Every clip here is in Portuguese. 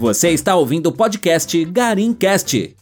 Você está ouvindo o podcast Garincast.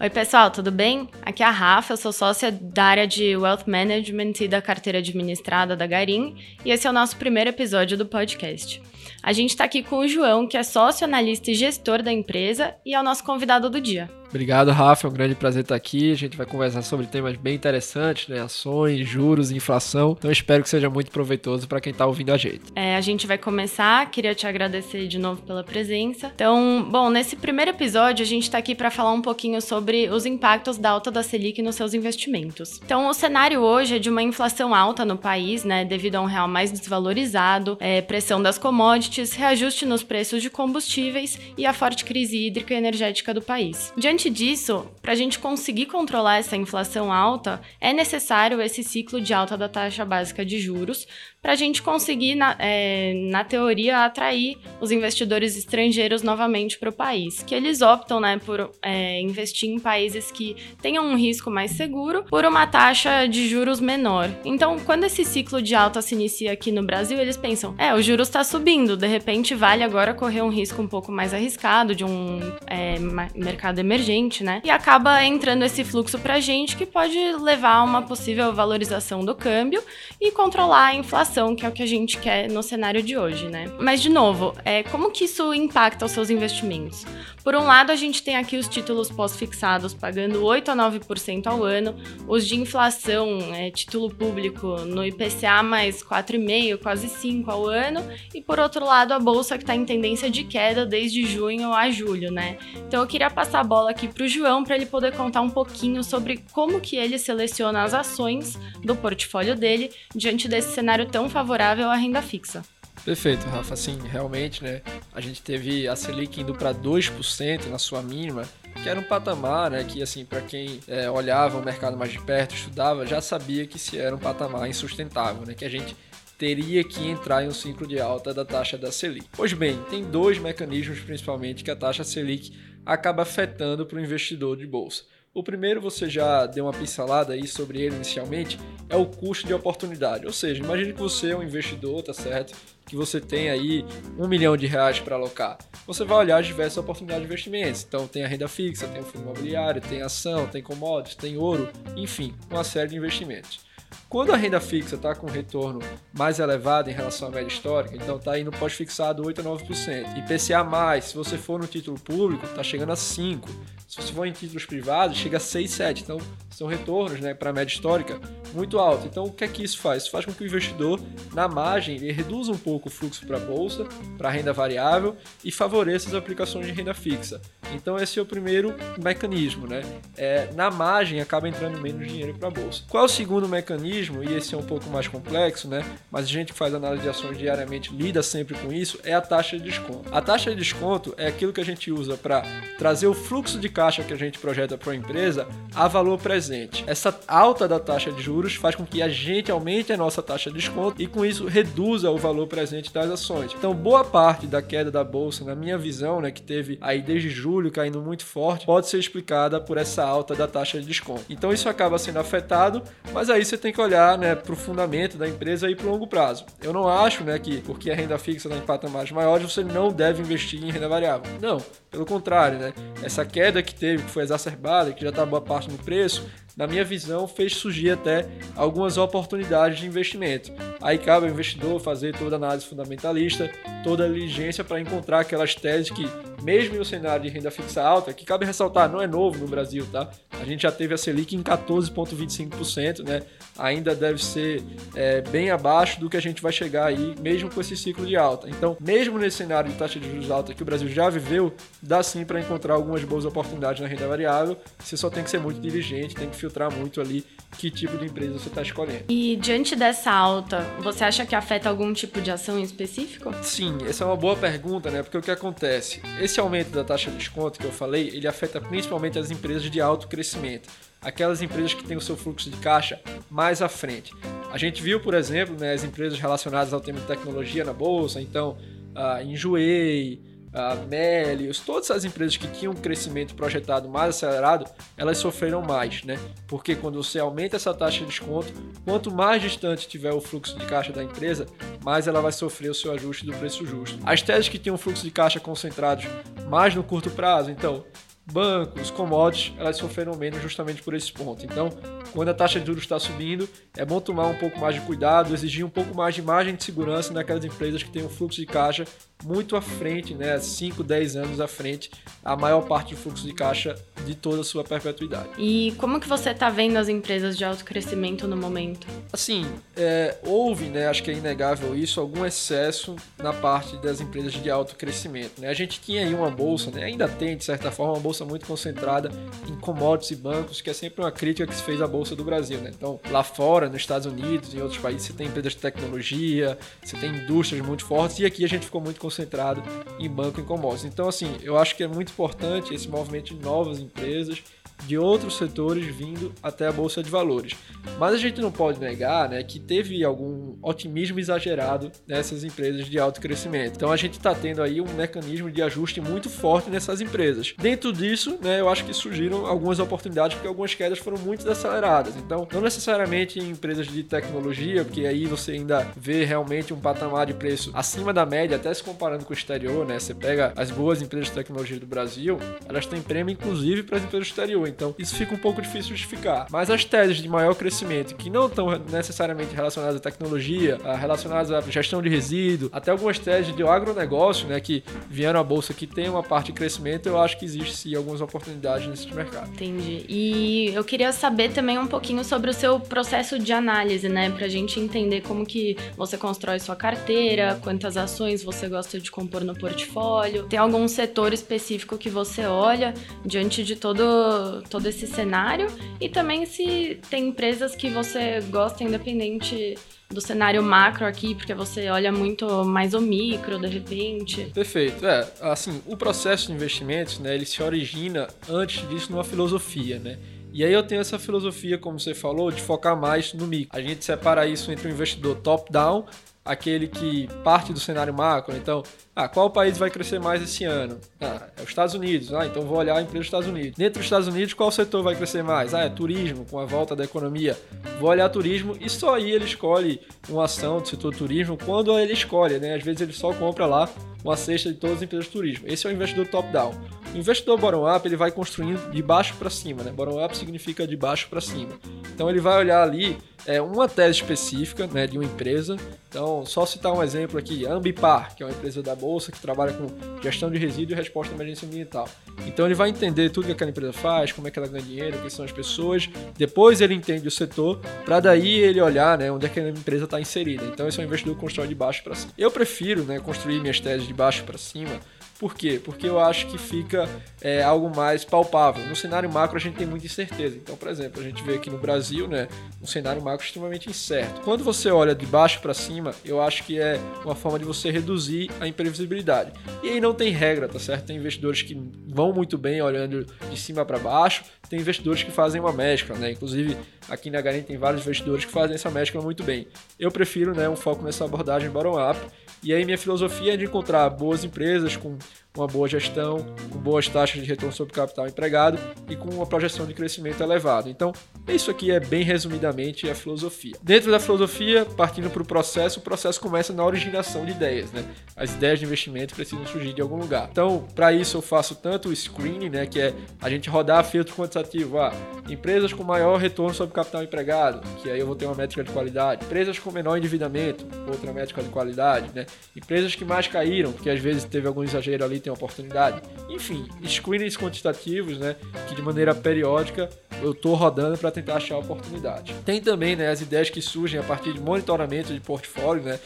Oi, pessoal, tudo bem? Aqui é a Rafa, eu sou sócia da área de Wealth Management e da carteira administrada da Garim, e esse é o nosso primeiro episódio do podcast. A gente está aqui com o João, que é sócio, analista e gestor da empresa, e é o nosso convidado do dia. Obrigado, Rafa. É um grande prazer estar aqui. A gente vai conversar sobre temas bem interessantes, né? Ações, juros, inflação. Então, espero que seja muito proveitoso para quem está ouvindo a gente. É, a gente vai começar. Queria te agradecer de novo pela presença. Então, bom, nesse primeiro episódio, a gente está aqui para falar um pouquinho sobre os impactos da alta da Selic nos seus investimentos. Então, o cenário hoje é de uma inflação alta no país, né? Devido a um real mais desvalorizado, é, pressão das commodities, reajuste nos preços de combustíveis e a forte crise hídrica e energética do país. Diante Diante disso, para a gente conseguir controlar essa inflação alta, é necessário esse ciclo de alta da taxa básica de juros para a gente conseguir, na, é, na, teoria, atrair os investidores estrangeiros novamente para o país. Que eles optam né, por é, investir em países que tenham um risco mais seguro por uma taxa de juros menor. Então, quando esse ciclo de alta se inicia aqui no Brasil, eles pensam: é, o juros está subindo, de repente vale agora correr um risco um pouco mais arriscado de um é, mercado emergente, né? E acaba entrando esse fluxo para a gente que pode levar a uma possível valorização do câmbio e controlar a inflação inflação, que é o que a gente quer no cenário de hoje, né? Mas, de novo, é, como que isso impacta os seus investimentos? Por um lado, a gente tem aqui os títulos pós-fixados pagando 8 a 9% ao ano, os de inflação, é, título público no IPCA mais 4,5%, quase 5% ao ano, e por outro lado, a bolsa que está em tendência de queda desde junho a julho, né? Então eu queria passar a bola aqui para o João para ele poder contar um pouquinho sobre como que ele seleciona as ações do portfólio dele diante desse cenário tão favorável à renda fixa. Perfeito, Rafa. Assim, realmente, né? A gente teve a Selic indo para 2% na sua mínima, que era um patamar, né? Que, assim, para quem é, olhava o mercado mais de perto, estudava, já sabia que se era um patamar insustentável, né? Que a gente teria que entrar em um ciclo de alta da taxa da Selic. Pois bem, tem dois mecanismos principalmente que a taxa Selic acaba afetando para o investidor de bolsa. O primeiro você já deu uma pincelada aí sobre ele inicialmente, é o custo de oportunidade. Ou seja, imagine que você é um investidor, tá certo? Que você tem aí um milhão de reais para alocar. Você vai olhar diversas oportunidades de investimentos. Então tem a renda fixa, tem o fundo imobiliário, tem ação, tem commodities, tem ouro, enfim, uma série de investimentos. Quando a renda fixa está com retorno mais elevado em relação à média histórica, então está indo pós-fixado 8 a 9%. IPCA+, se você for no título público, está chegando a 5%. Se você for em títulos privados, chega a 6, 7. Então, são retornos né, para a média histórica muito alto. Então, o que é que isso faz? Isso faz com que o investidor, na margem, ele reduza um pouco o fluxo para a bolsa, para a renda variável e favoreça as aplicações de renda fixa. Então, esse é o primeiro mecanismo. Né? É, na margem, acaba entrando menos dinheiro para a bolsa. Qual é o segundo mecanismo? E esse é um pouco mais complexo, né? mas a gente que faz análise de ações diariamente lida sempre com isso, é a taxa de desconto. A taxa de desconto é aquilo que a gente usa para trazer o fluxo de caixa que a gente projeta para a empresa a valor presente. Essa alta da taxa de juros faz com que a gente aumente a nossa taxa de desconto e com isso reduza o valor presente das ações. Então, boa parte da queda da bolsa, na minha visão, né, que teve aí desde julho caindo muito forte, pode ser explicada por essa alta da taxa de desconto. Então, isso acaba sendo afetado, mas aí você tem que olhar, né, para o fundamento da empresa e para o longo prazo. Eu não acho, né, que porque a renda fixa está em patamares maiores, você não deve investir em renda variável. Não, pelo contrário, né? Essa queda que teve, que foi exacerbada, que já está boa parte no preço, na minha visão, fez surgir até algumas oportunidades de investimento. Aí cabe ao investidor fazer toda a análise fundamentalista, toda a diligência para encontrar aquelas teses que, mesmo em um cenário de renda fixa alta, que cabe ressaltar, não é novo no Brasil, tá? A gente já teve a Selic em 14,25%, né? Ainda deve ser é, bem abaixo do que a gente vai chegar aí, mesmo com esse ciclo de alta. Então, mesmo nesse cenário de taxa de juros alta que o Brasil já viveu, dá sim para encontrar algumas boas oportunidades na renda variável. Você só tem que ser muito diligente, tem que filtrar muito ali que tipo de empresa você está escolhendo. E diante dessa alta, você acha que afeta algum tipo de ação em específico? Sim, essa é uma boa pergunta, né? Porque o que acontece? Esse aumento da taxa de desconto que eu falei, ele afeta principalmente as empresas de alto crescimento, aquelas empresas que têm o seu fluxo de caixa mais à frente. A gente viu, por exemplo, né, as empresas relacionadas ao tema de tecnologia na bolsa, então a Enjoei, a Melius, todas as empresas que tinham um crescimento projetado mais acelerado, elas sofreram mais, né? Porque quando você aumenta essa taxa de desconto, quanto mais distante tiver o fluxo de caixa da empresa, mais ela vai sofrer o seu ajuste do preço justo. As teses que tinham fluxo de caixa concentrados mais no curto prazo, então bancos, commodities, elas sofreram menos justamente por esse ponto. Então, quando a taxa de juros está subindo, é bom tomar um pouco mais de cuidado, exigir um pouco mais de margem de segurança naquelas empresas que têm um fluxo de caixa muito à frente, né, 5, 10 anos à frente, a maior parte do fluxo de caixa de toda a sua perpetuidade. E como que você está vendo as empresas de alto crescimento no momento? Assim, é, houve, né, acho que é inegável isso, algum excesso na parte das empresas de alto crescimento. Né? A gente tinha aí uma bolsa, né, ainda tem de certa forma, uma bolsa muito concentrada em commodities e bancos, que é sempre uma crítica que se fez à bolsa do Brasil. Né? Então, lá fora, nos Estados Unidos em outros países, você tem empresas de tecnologia, você tem indústrias muito fortes, e aqui a gente ficou muito concentrado em banco e commodities. Então, assim, eu acho que é muito importante esse movimento de novas empresas de outros setores vindo até a bolsa de valores. Mas a gente não pode negar né, que teve algum otimismo exagerado nessas empresas de alto crescimento. Então a gente está tendo aí um mecanismo de ajuste muito forte nessas empresas. Dentro disso, né, eu acho que surgiram algumas oportunidades porque algumas quedas foram muito desaceleradas. Então, não necessariamente em empresas de tecnologia, porque aí você ainda vê realmente um patamar de preço acima da média, até se comparando com o exterior, né? Você pega as boas empresas de tecnologia do Brasil, elas têm prêmio inclusive para as empresas do exterior. Então, isso fica um pouco difícil de justificar. Mas as teses de maior crescimento, que não estão necessariamente relacionadas à tecnologia, ah, relacionadas à gestão de resíduo, até algumas teses de agronegócio, né, que vieram à bolsa que tem uma parte de crescimento, eu acho que existe sim algumas oportunidades nesse mercado. Entendi. E eu queria saber também um pouquinho sobre o seu processo de análise, né, pra gente entender como que você constrói sua carteira, quantas ações você gosta de compor no portfólio. Tem algum setor específico que você olha diante de todo todo esse cenário e também se tem empresas que você gosta independente do cenário macro aqui, porque você olha muito mais o micro, de repente. Perfeito. É, assim, o processo de investimentos, né, ele se origina antes disso numa filosofia, né? E aí eu tenho essa filosofia, como você falou, de focar mais no micro. A gente separa isso entre o investidor top-down aquele que parte do cenário macro. Então, ah, qual país vai crescer mais esse ano? Ah, é os Estados Unidos. Ah, então vou olhar a empresa dos Estados Unidos. Dentro dos Estados Unidos, qual setor vai crescer mais? Ah, é turismo, com a volta da economia. Vou olhar turismo e só aí ele escolhe uma ação do setor turismo quando ele escolhe, né? Às vezes ele só compra lá uma cesta de todas as empresas de turismo. Esse é o investidor top-down. O investidor bottom-up ele vai construindo de baixo para cima, né? Bottom-up significa de baixo para cima. Então ele vai olhar ali é, uma tese específica né, de uma empresa. Então, só citar um exemplo aqui, Ambipar, que é uma empresa da Bolsa que trabalha com gestão de resíduo e resposta à emergência ambiental. Então ele vai entender tudo que aquela empresa faz, como é que ela ganha dinheiro, quem são as pessoas. Depois ele entende o setor, para daí ele olhar né, onde é que a empresa está inserida. Então esse é um investidor que constrói de baixo para cima. Eu prefiro né, construir minhas teses de baixo para cima, por quê? Porque eu acho que fica é, algo mais palpável. No cenário macro a gente tem muita incerteza. Então, por exemplo, a gente vê aqui no Brasil, né, um cenário macro extremamente incerto. Quando você olha de baixo para cima, eu acho que é uma forma de você reduzir a imprevisibilidade. E aí não tem regra, tá certo? Tem investidores que vão muito bem olhando de cima para baixo, tem investidores que fazem uma mescla, né? Inclusive, aqui na Garim tem vários investidores que fazem essa mescla muito bem. Eu prefiro, né, um foco nessa abordagem bottom-up e aí minha filosofia é de encontrar boas empresas com uma boa gestão, com boas taxas de retorno sobre capital empregado e com uma projeção de crescimento elevado. Então, isso aqui é bem resumidamente a filosofia. Dentro da filosofia, partindo para o processo, o processo começa na originação de ideias, né? As ideias de investimento precisam surgir de algum lugar. Então, para isso eu faço tanto o screening, né, que é a gente rodar filtro quantitativo, ah, empresas com maior retorno sobre capital empregado, que aí eu vou ter uma métrica de qualidade, empresas com menor endividamento, outra métrica de qualidade, né? Empresas que mais caíram, porque às vezes teve algum exagero ali, tem oportunidade. Enfim, screenings quantitativos, né, que de maneira periódica eu estou rodando para tentar achar oportunidade. Tem também né, as ideias que surgem a partir de monitoramento de portfólio, né,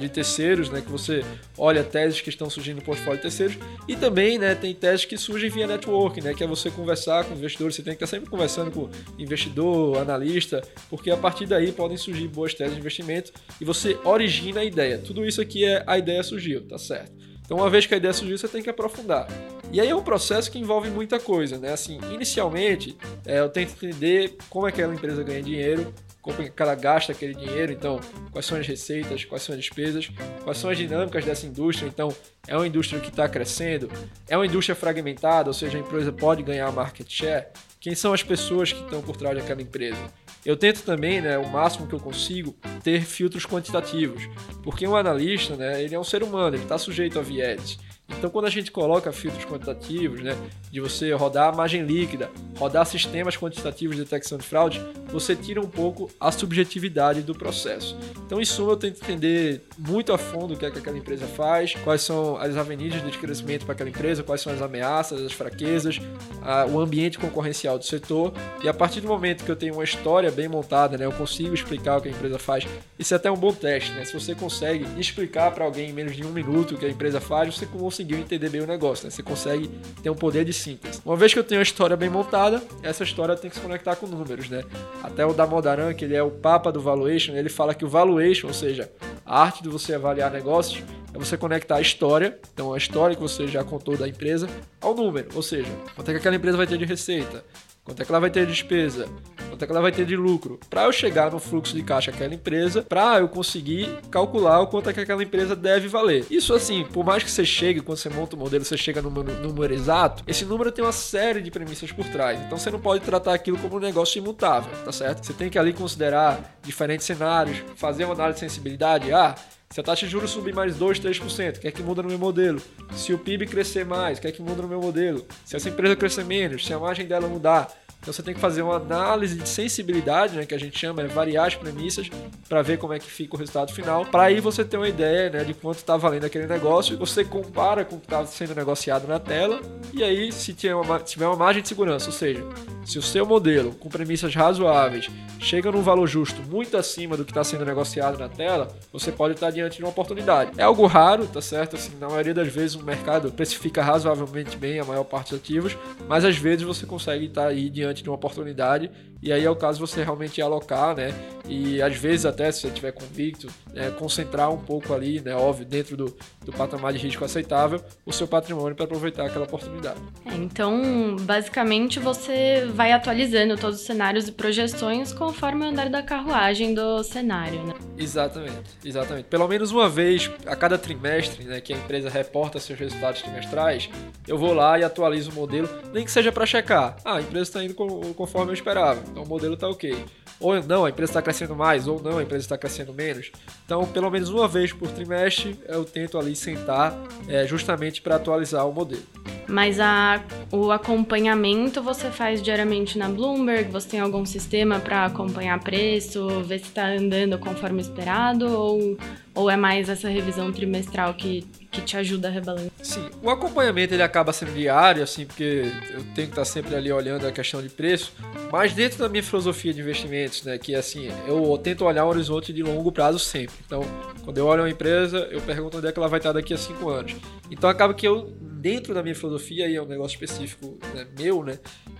de terceiros, né, que você olha teses que estão surgindo no portfólio de terceiros, e também né, tem teses que surgem via network, né, que é você conversar com investidores, você tem que estar sempre conversando com investidor, analista, porque a partir daí podem surgir boas teses de investimento e você origina a ideia. Tudo isso aqui é a ideia surgiu, tá certo? Então, uma vez que a ideia surgiu, você tem que aprofundar. E aí é um processo que envolve muita coisa, né? Assim, inicialmente, é, eu tento entender como é que aquela empresa ganha dinheiro, como é que ela gasta aquele dinheiro, então quais são as receitas, quais são as despesas, quais são as dinâmicas dessa indústria, então é uma indústria que está crescendo, é uma indústria fragmentada, ou seja, a empresa pode ganhar market share, quem são as pessoas que estão por trás daquela empresa. Eu tento também, né, o máximo que eu consigo, ter filtros quantitativos, porque um analista, né, ele é um ser humano, ele está sujeito a vieses. Então, quando a gente coloca filtros quantitativos, né, de você rodar a margem líquida, rodar sistemas quantitativos de detecção de fraude, você tira um pouco a subjetividade do processo. Então, em suma, eu tento entender muito a fundo o que, é que aquela empresa faz, quais são as avenidas de crescimento para aquela empresa, quais são as ameaças, as fraquezas, a, o ambiente concorrencial do setor. E a partir do momento que eu tenho uma história bem montada, né, eu consigo explicar o que a empresa faz. Isso é até um bom teste, né? Se você consegue explicar para alguém em menos de um minuto o que a empresa faz, você conseguiu entender bem o negócio, né? Você consegue ter um poder de síntese. Uma vez que eu tenho a história bem montada, essa história tem que se conectar com números, né? Até o Damodaran, que ele é o papa do valuation, ele fala que o valuation, ou seja, a arte de você avaliar negócios, é você conectar a história, então a história que você já contou da empresa, ao número, ou seja, quanto é que aquela empresa vai ter de receita, quanto é que ela vai ter de despesa, quanto é que ela vai ter de lucro, para eu chegar no fluxo de caixa daquela empresa, para eu conseguir calcular o quanto é que aquela empresa deve valer. Isso assim, por mais que você chegue, quando você monta o modelo, você chega no número exato, esse número tem uma série de premissas por trás. Então você não pode tratar aquilo como um negócio imutável, tá certo? Você tem que ali considerar diferentes cenários, fazer uma análise de sensibilidade. Ah, se a taxa de juros subir mais 2, 3%, o que é que muda no meu modelo? Se o PIB crescer mais, o que é que muda no meu modelo? Se essa empresa crescer menos, se a margem dela mudar. Então você tem que fazer uma análise de sensibilidade, né, que a gente chama, é variar as premissas para ver como é que fica o resultado final, para aí você ter uma ideia né, de quanto está valendo aquele negócio, você compara com o que está sendo negociado na tela, e aí se tiver uma, tiver uma margem de segurança, ou seja, se o seu modelo com premissas razoáveis chega num valor justo muito acima do que está sendo negociado na tela, você pode estar diante de uma oportunidade. É algo raro, tá certo? Assim, na maioria das vezes o mercado precifica razoavelmente bem a maior parte dos ativos, mas às vezes você consegue estar aí diante diante de uma oportunidade e aí é o caso você realmente alocar, né? E às vezes até se você estiver convicto, né, concentrar um pouco ali, né? Óbvio, dentro do, do patamar de risco aceitável, o seu patrimônio para aproveitar aquela oportunidade. É, então, basicamente, você vai atualizando todos os cenários e projeções conforme o andar da carruagem do cenário, né? Exatamente, exatamente. Pelo menos uma vez a cada trimestre, né, que a empresa reporta seus resultados trimestrais, eu vou lá e atualizo o modelo, nem que seja para checar. Ah, a empresa está indo conforme eu esperava, então o modelo está ok. Ou não, a empresa está crescendo mais, ou não, a empresa está crescendo menos. Então, pelo menos uma vez por trimestre, eu tento ali sentar é, justamente para atualizar o modelo. Mas a, o acompanhamento você faz diariamente na Bloomberg? Você tem algum sistema para acompanhar preço, ver se está andando conforme esperado? Ou, ou é mais essa revisão trimestral que, que te ajuda a rebalancear? Sim, o acompanhamento ele acaba sendo diário, assim, porque eu tenho que estar sempre ali olhando a questão de preço, mas dentro da minha filosofia de investimentos, né, que assim, eu tento olhar um horizonte de longo prazo sempre. Então, quando eu olho uma empresa, eu pergunto onde é que ela vai estar daqui a cinco anos. Então acaba que eu dentro da minha filosofia, e é um negócio específico né, meu, né?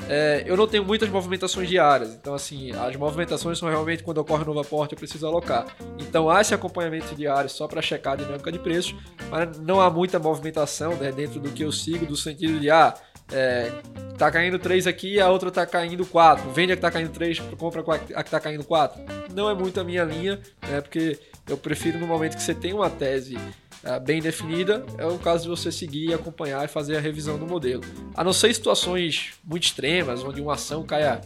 É, eu não tenho muitas movimentações diárias. Então, assim, as movimentações são realmente quando ocorre um novo aporte, eu preciso alocar. Então, há esse acompanhamento diário só para checar a dinâmica de preços, mas não há muita movimentação né, dentro do que eu sigo, do sentido de, ah, é, tá caindo 3 aqui, a outra tá caindo 4. Vende a que tá caindo 3, compra a que tá caindo 4. Não é muito a minha linha, né? Porque eu prefiro no momento que você tem uma tese bem definida, é o caso de você seguir, acompanhar e fazer a revisão do modelo. A não ser situações muito extremas, onde uma ação caia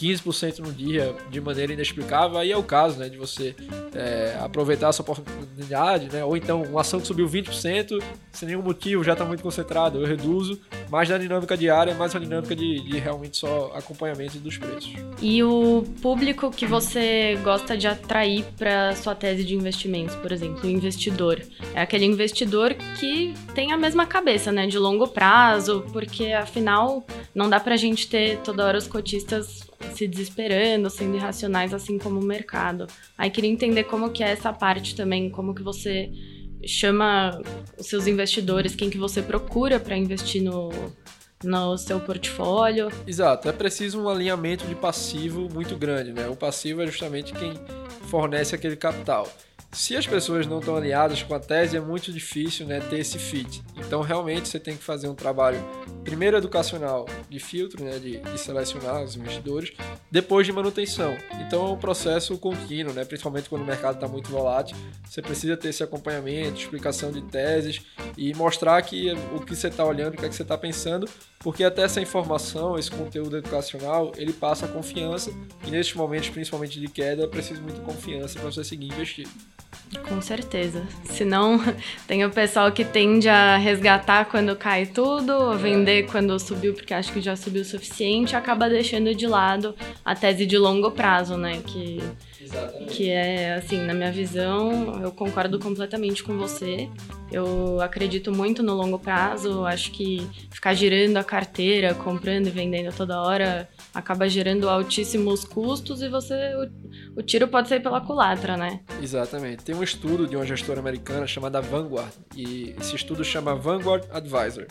15% no dia de maneira inexplicável, aí é o caso né, de você é, aproveitar essa oportunidade, né? ou então uma ação que subiu 20%, sem nenhum motivo, já está muito concentrado, eu reduzo, mais na dinâmica diária, mais uma dinâmica de, de realmente só acompanhamento dos preços. E o público que você gosta de atrair para sua tese de investimentos, por exemplo, o investidor, é aquele investidor que tem a mesma cabeça, né, de longo prazo, porque afinal não dá para a gente ter toda hora os cotistas se desesperando, sendo irracionais, assim como o mercado. Aí queria entender como que é essa parte também, como que você chama os seus investidores, quem que você procura para investir no, no seu portfólio. Exato, é preciso um alinhamento de passivo muito grande, né? O passivo é justamente quem fornece aquele capital. Se as pessoas não estão alinhadas com a tese, é muito difícil né, ter esse fit. Então, realmente, você tem que fazer um trabalho, primeiro educacional, de filtro, né, de, de selecionar os investidores, depois de manutenção. Então, é um processo contínuo, né, principalmente quando o mercado está muito volátil. Você precisa ter esse acompanhamento, explicação de teses e mostrar que o que você está olhando, o que, é que você está pensando, porque até essa informação, esse conteúdo educacional, ele passa confiança e nesses momentos, principalmente de queda, é preciso muita confiança para você seguir investindo. Com certeza. Senão, tem o pessoal que tende a resgatar quando cai tudo, ou vender quando subiu porque acha que já subiu o suficiente, acaba deixando de lado a tese de longo prazo, né? Que, que é, assim, na minha visão, eu concordo completamente com você. Eu acredito muito no longo prazo, acho que ficar girando a carteira, comprando e vendendo toda hora acaba gerando altíssimos custos e você o, o, tiro pode sair pela culatra, né? Exatamente. Tem um estudo de uma gestora americana chamada Vanguard e esse estudo chama Vanguard Advisor.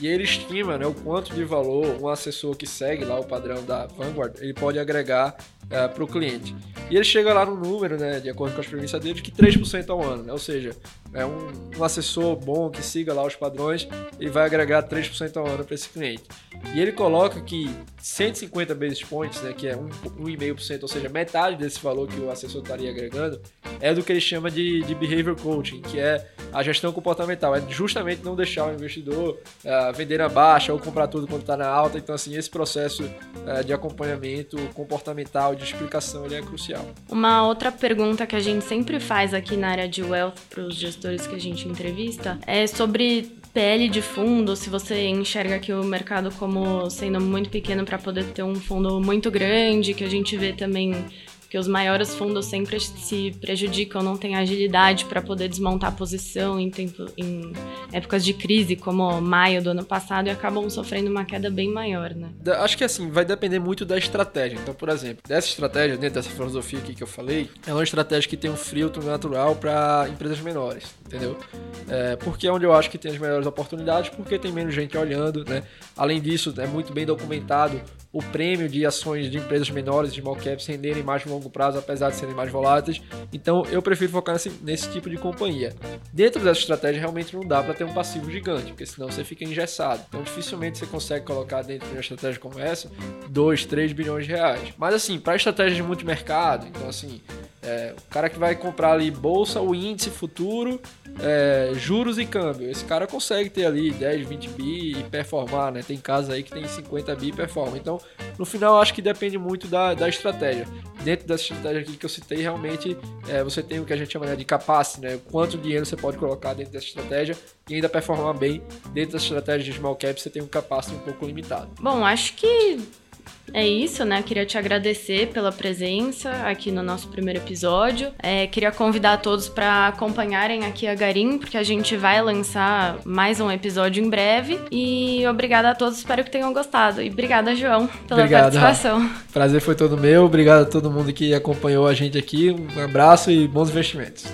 E ele estima né, o quanto de valor um assessor que segue lá o padrão da Vanguard ele pode agregar uh, é, para o cliente. E ele chega lá no número, né, de acordo com as premissas dele, que 3% ao ano. Né? Ou seja, é um, um, assessor bom que siga lá os padrões, ele vai agregar 3% ao ano para esse cliente. E ele coloca que 150 basis points, né, que é 1,5%, ou seja, metade desse valor que o assessor estaria agregando, é do que ele chama de, de behavior coaching, que é a gestão comportamental. É justamente não deixar o investidor uh, vender na baixa ou comprar tudo quando está na alta. Então, assim, esse processo uh, de acompanhamento comportamental de explicação ele é crucial. Uma outra pergunta que a gente sempre faz aqui na área de wealth para os gestores que a gente entrevista é sobre PL de fundo, se você enxerga aqui o mercado como sendo muito pequeno para poder ter um fundo muito grande, que a gente vê também porque os maiores fundos sempre se prejudicam, não têm agilidade para poder desmontar a posição em, tempo, em épocas de crise, como maio do ano passado, e acabam sofrendo uma queda bem maior, né? Acho que assim, vai depender muito da estratégia. Então, por exemplo, dessa estratégia, dentro dessa filosofia aqui que eu falei, é uma estratégia que tem um filtro natural para empresas menores, entendeu? É, porque é onde eu acho que tem as melhores oportunidades, porque tem menos gente olhando, né? Além disso, é muito bem documentado o prêmio de ações de empresas menores, de small caps, renderem mais no longo prazo, apesar de serem mais voláteis. Então, eu prefiro focar nesse, nesse tipo de companhia. Dentro dessa estratégia, realmente não dá para ter um passivo gigante, porque senão você fica engessado. Então, dificilmente você consegue colocar dentro de uma estratégia como essa 2, 3 bilhões de reais. Mas, assim, para estratégia de multimercado, então, assim, é, o cara que vai comprar ali bolsa, o índice futuro, é, juros e câmbio. Esse cara consegue ter ali 10, 20 bi e performar, né? Tem casos aí que tem 50 bi e performa. Então, no final, acho que depende muito da, da estratégia. Dentro dessa estratégia aqui que eu citei, realmente é, você tem o que a gente chama né, de capacity, né? Quanto dinheiro você pode colocar dentro dessa estratégia e ainda performar bem. Dentro da estratégia de small cap, você tem um capacity um pouco limitado. Bom, acho que é isso, né? Queria te agradecer pela presença aqui no nosso primeiro episódio. É, queria convidar todos para acompanharem aqui a Garim, porque a gente vai lançar mais um episódio em breve. E obrigada a todos, espero que tenham gostado. E obrigada, João, pela Obrigado, participação. Prazer foi todo meu. Obrigado a todo mundo que acompanhou a gente aqui. Um abraço e bons investimentos.